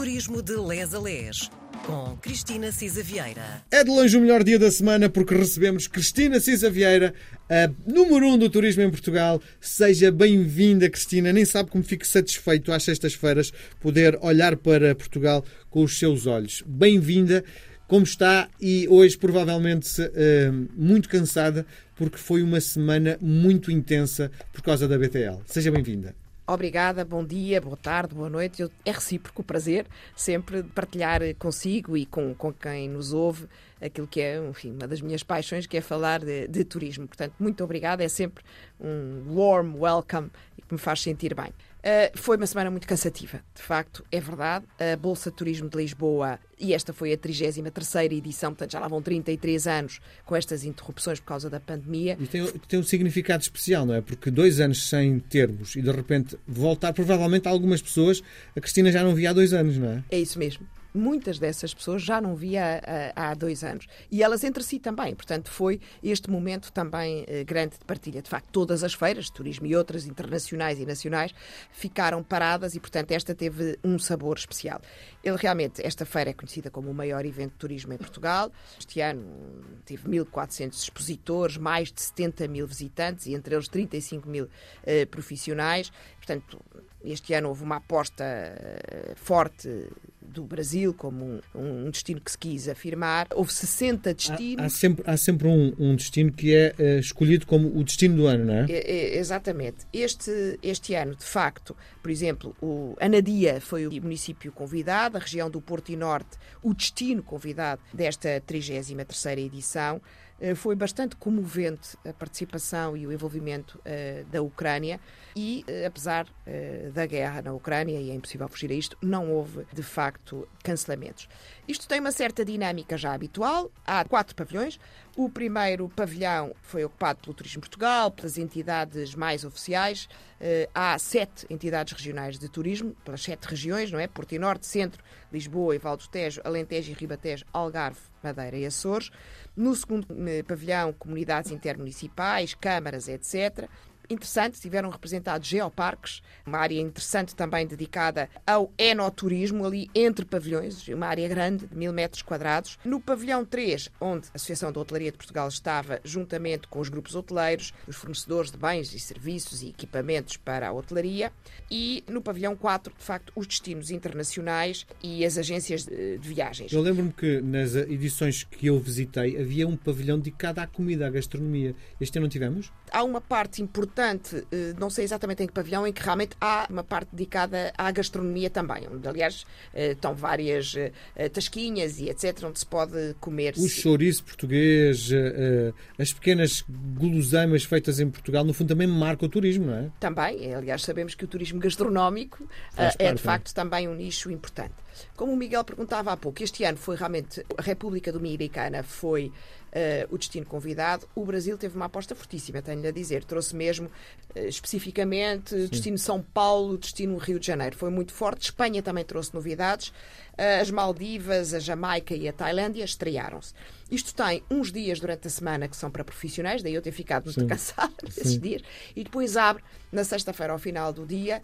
Turismo de Les a Les, com Cristina Cisa Vieira. É de longe o melhor dia da semana porque recebemos Cristina Cisa Vieira, a número um do turismo em Portugal. Seja bem-vinda, Cristina. Nem sabe como fico satisfeito às sextas-feiras poder olhar para Portugal com os seus olhos. Bem-vinda. Como está? E hoje, provavelmente, eh, muito cansada porque foi uma semana muito intensa por causa da BTL. Seja bem-vinda. Obrigada, bom dia, boa tarde, boa noite. É recíproco o prazer sempre de partilhar consigo e com, com quem nos ouve aquilo que é, enfim, uma das minhas paixões, que é falar de, de turismo. Portanto, muito obrigada, é sempre um warm welcome que me faz sentir bem. Uh, foi uma semana muito cansativa, de facto, é verdade. A Bolsa de Turismo de Lisboa, e esta foi a 33 edição, portanto já lá vão 33 anos com estas interrupções por causa da pandemia. E tem, tem um significado especial, não é? Porque dois anos sem termos e de repente voltar, provavelmente algumas pessoas, a Cristina já não via há dois anos, não é? É isso mesmo muitas dessas pessoas já não via há, há, dois anos. E elas entre si também. Portanto, foi este momento também eh, grande de partilha. De facto, todas as feiras de turismo e outras internacionais e nacionais ficaram paradas e, portanto, esta teve um sabor especial. Ele realmente, esta feira é conhecida como o maior evento de turismo em Portugal. Este ano teve 1.400 expositores, mais de 70 mil visitantes e entre eles 35 mil eh, profissionais. Portanto, este ano houve uma aposta eh, forte do Brasil como um, um, destino que se quis afirmar. Houve 60 destinos. Há, há sempre, há sempre um, um, destino que é uh, escolhido como o destino do ano, não é? é, é exatamente. Este, este ano, de facto, por exemplo, o Anadia foi o município convidado, a região do Porto e Norte, o destino convidado desta 33 edição. Eh, foi bastante comovente a participação e o envolvimento uh, da Ucrânia e, uh, apesar da guerra na Ucrânia, e é impossível fugir a isto, não houve, de facto, cancelamentos. Isto tem uma certa dinâmica já habitual. Há quatro pavilhões. O primeiro pavilhão foi ocupado pelo Turismo Portugal, pelas entidades mais oficiais. há sete entidades regionais de turismo, pelas sete regiões, não é? Porto e Norte, Centro, Lisboa e Valdo Tejo, Alentejo e Ribatejo, Algarve, Madeira e Açores. No segundo eh, pavilhão, comunidades intermunicipais, câmaras, etc interessante, tiveram representados geoparques, uma área interessante também dedicada ao enoturismo, ali entre pavilhões, uma área grande, de mil metros quadrados. No pavilhão 3, onde a Associação da Hotelaria de Portugal estava, juntamente com os grupos hoteleiros, os fornecedores de bens e serviços e equipamentos para a hotelaria, e no pavilhão 4, de facto, os destinos internacionais e as agências de, de viagens. Eu lembro-me que nas edições que eu visitei havia um pavilhão dedicado à comida, à gastronomia. Este ano não tivemos? Há uma parte importante importante, eh, não sei exatamente em que pavilhão, em que realmente há uma parte dedicada à gastronomia também, onde aliás eh, estão várias eh, tasquinhas e etc, onde se pode comer. O chouriço português, as pequenas guloseimas feitas em Portugal, no fundo também marca o turismo, não é? Também, aliás sabemos que o turismo gastronómico é de é? facto também um nicho importante. Como o Miguel perguntava há pouco, este ano foi realmente a República Dominicana foi o destino convidado. O Brasil teve uma aposta fortíssima, tenho-lhe a dizer. Trouxe mesmo uh, especificamente Sim. destino São Paulo, destino Rio de Janeiro. Foi muito forte. Espanha também trouxe novidades. Uh, as Maldivas, a Jamaica e a Tailândia estrearam-se. Isto tem uns dias durante a semana que são para profissionais, daí eu ter ficado muito cansada esses dias, e depois abre na sexta-feira ao final do dia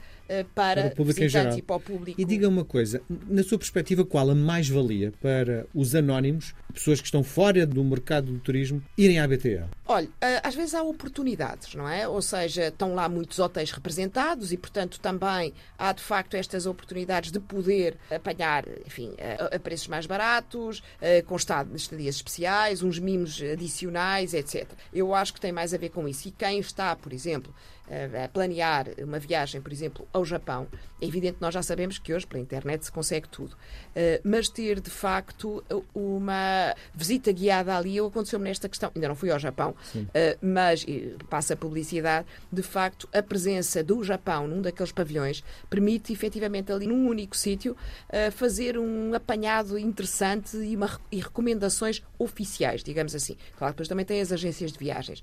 para, para o visitantes e para o público. E diga uma coisa, na sua perspectiva, qual a mais-valia para os anónimos, pessoas que estão fora do mercado do turismo, irem à BTL? Olha, eh, às vezes há oportunidades, não é? Ou seja, estão lá muitos hotéis representados e, portanto, também há de facto estas oportunidades de poder apanhar, enfim, a, preços mais baratos, com estadias especiais, uns mimos adicionais, etc. Eu acho que tem mais a ver com isso. E quem está, por exemplo, a planear uma viagem, por exemplo, ao Japão, é evidente que nós já sabemos que hoje pela internet se consegue tudo. Eh, mas ter de facto uma visita guiada ali, aconteceu-me nesta questão, ainda não fui ao Japão, eh, mas passa a publicidade, de facto a presença do Japão num daqueles pavilhões permite efetivamente ali num único sítio eh, fazer um apanhado interessante e, uma, e recomendações oficiais, digamos assim. Claro, depois também tem as agências de viagens.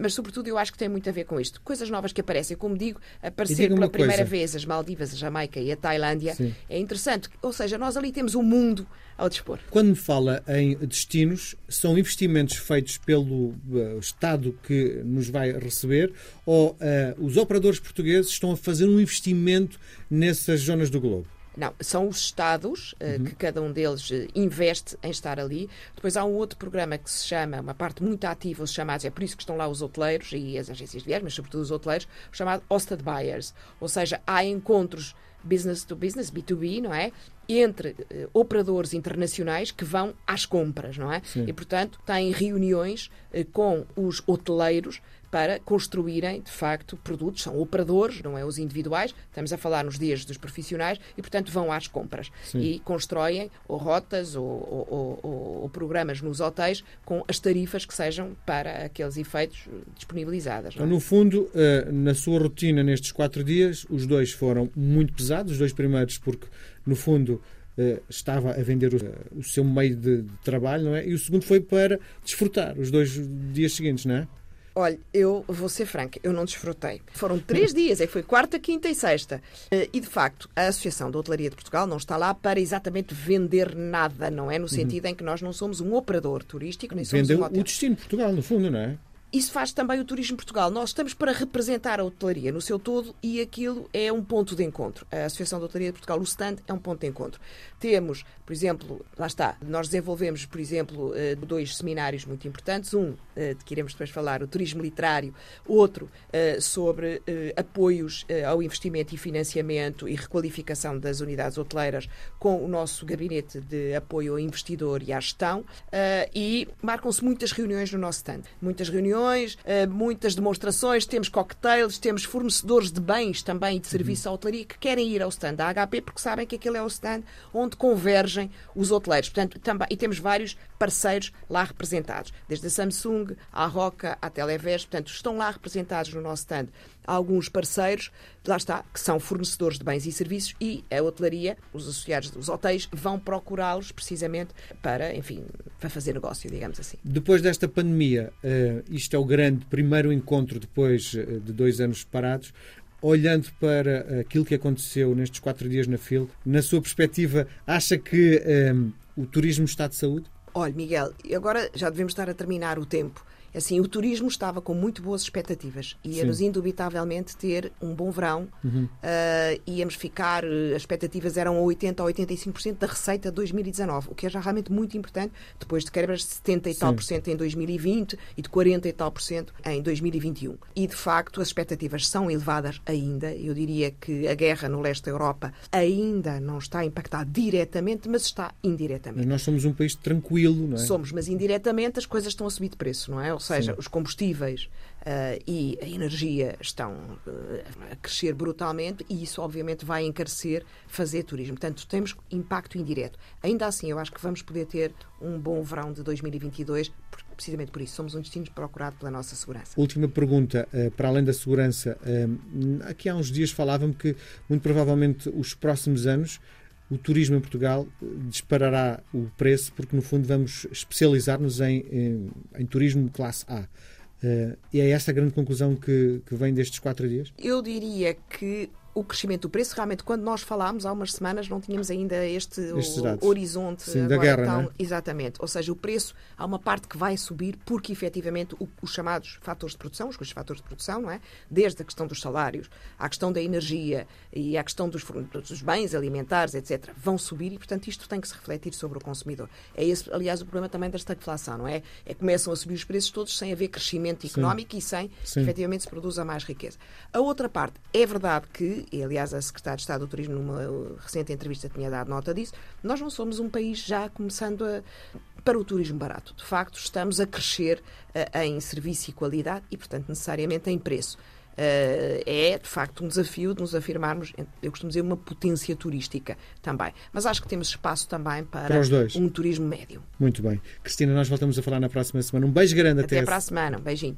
mas sobretudo eu acho que tem muito a ver com isto. Coisas novas que aparecem. Como digo, aparecer pela primeira coisa. vez as Maldivas, a Jamaica e a Tailândia Sim. é interessante. Ou seja, nós ali temos um mundo ao dispor. Quando me fala em destinos, são investimentos feitos pelo uh, Estado que nos vai receber ou uh, os operadores portugueses estão a fazer um investimento nessas zonas do globo? Não, são os Estados uh, que cada um deles uh, investe em estar ali. Depois há um outro programa que se chama, uma parte muito ativa, os chamados, é por isso que estão lá os hoteleiros e as agências de viagem, mas sobretudo os hoteleiros, chamado Hosted Buyers. Ou seja, há encontros business to business, B2B, não é? Entre uh, operadores internacionais que vão às compras, não é? Sim. E, portanto, têm reuniões uh, com os hoteleiros para construírem, de facto, produtos. São operadores, não é os individuais. Estamos a falar nos dias dos profissionais e, portanto, vão às compras Sim. e constroem ou rotas ou, ou, ou, ou, programas nos hotéis com as tarifas que sejam para aqueles efeitos disponibilizadas. Então, é? no fundo, eh, na sua rotina nestes quatro dias, os dois foram muito pesados, os dois primeiros, porque, no fundo, eh, estava a vender o, seu meio de, de, trabalho, não é? E o segundo foi para desfrutar os dois dias seguintes, não é? Olha, eu vou ser franca, eu não desfrutei. Foram três dias, é que foi quarta, quinta e sexta. Eh, e, de facto, a Associação da Hotelaria de Portugal não está lá para exatamente vender nada, não é? No sentido uhum. em que nós não somos um operador turístico, nem somos Vendeu um hotel. o destino de Portugal, no fundo, não é? Isso faz também o Turismo Portugal. Nós estamos para representar a hotelaria no seu todo e aquilo é um ponto de encontro. A Associação de Hotelaria de Portugal, o stand, é um ponto de encontro. Temos, por exemplo, lá está, nós desenvolvemos, por exemplo, eh, dois seminários muito importantes. Um, eh, de que iremos depois falar, o turismo literário. Outro, eh, sobre apoios ao investimento e financiamento e requalificação das unidades hoteleiras com o nosso gabinete de apoio ao investidor e à gestão. E marcam-se muitas reuniões no nosso stand. Muitas reuniões reuniões, eh, muitas demonstrações, temos cocktails, temos fornecedores de bens também e de serviço à hotelaria que querem ir ao stand da HP porque sabem que aquele é o stand onde convergem os hoteleiros. Portanto, também, e temos vários parceiros lá representados, desde a Samsung, à Roca, à Televest, portanto, estão lá representados no nosso stand alguns parceiros, lá está, que são fornecedores de bens e serviços e a hotelaria, os associados dos hotéis, vão procurá-los precisamente para, enfim, para fazer negócio, digamos assim. Depois desta pandemia, uh, isto é o grande primeiro encontro depois eh, de dois anos parados. Olhando para aquilo que aconteceu nestes quatro dias na FIL, na sua perspectiva, acha que um, eh, o turismo está de saúde? Olha, Miguel, agora já devemos estar a terminar o tempo. Assim, o turismo estava com muito boas expectativas. Íamos indubitavelmente ter um bom verão. Uhum. Uh, íamos ficar, as expectativas eram 80% a 85% da receita de 2019, o que é já realmente muito importante, depois de quebras de 70 e tal por cento em 2020 e de 40 e tal por cento em 2021. E, de facto, as expectativas são elevadas ainda. Eu diria que a guerra no leste da Europa ainda não está a impactar diretamente, mas está indiretamente. Mas nós somos um país tranquilo, não é? Somos, mas indiretamente as coisas estão a subir de preço, não é? Ou seja, Sim. os combustíveis uh, e a energia estão uh, a crescer brutalmente e isso, obviamente, vai encarecer fazer turismo. Portanto, temos impacto indireto. Ainda assim, eu acho que vamos poder ter um bom verão de 2022, precisamente por isso. Somos um destino procurado pela nossa segurança. Última pergunta, uh, para além da segurança. aqui há uns dias falávamos que, muito provavelmente, os próximos anos o turismo em Portugal disparará o preço porque, no fundo, vamos especializar-nos em, em, em, turismo classe A. Uh, e é essa a grande conclusão que, que vem destes quatro dias? Eu diria que o crescimento do preço, realmente, quando nós falámos há umas semanas, não tínhamos ainda este o, horizonte Sim, da guerra, tão, é? Exatamente. Ou seja, o preço, há uma parte que vai subir porque, efetivamente, o, os chamados fatores de produção, os custos fatores de produção, não é? Desde a questão dos salários, à questão da energia e à questão dos, dos bens alimentares, etc., vão subir e, portanto, isto tem que se refletir sobre o consumidor. É esse, aliás, o problema também da estagflação, não é? É começam a subir os preços todos sem haver crescimento económico Sim. e sem, Sim. efetivamente, se produza mais riqueza. A outra parte, é verdade que e aliás a Secretária de Estado do Turismo, numa recente entrevista, tinha dado nota disso, nós não somos um país já começando a, para o turismo barato. De facto, estamos a crescer uh, em serviço e qualidade e, portanto, necessariamente em preço. Uh, é, de facto, um desafio de nos afirmarmos, eu costumo dizer, uma potência turística também. Mas acho que temos espaço também para, para um turismo médio. Muito bem. Cristina, nós voltamos a falar na próxima semana. Um beijo grande até. Até para a semana. Um beijinho.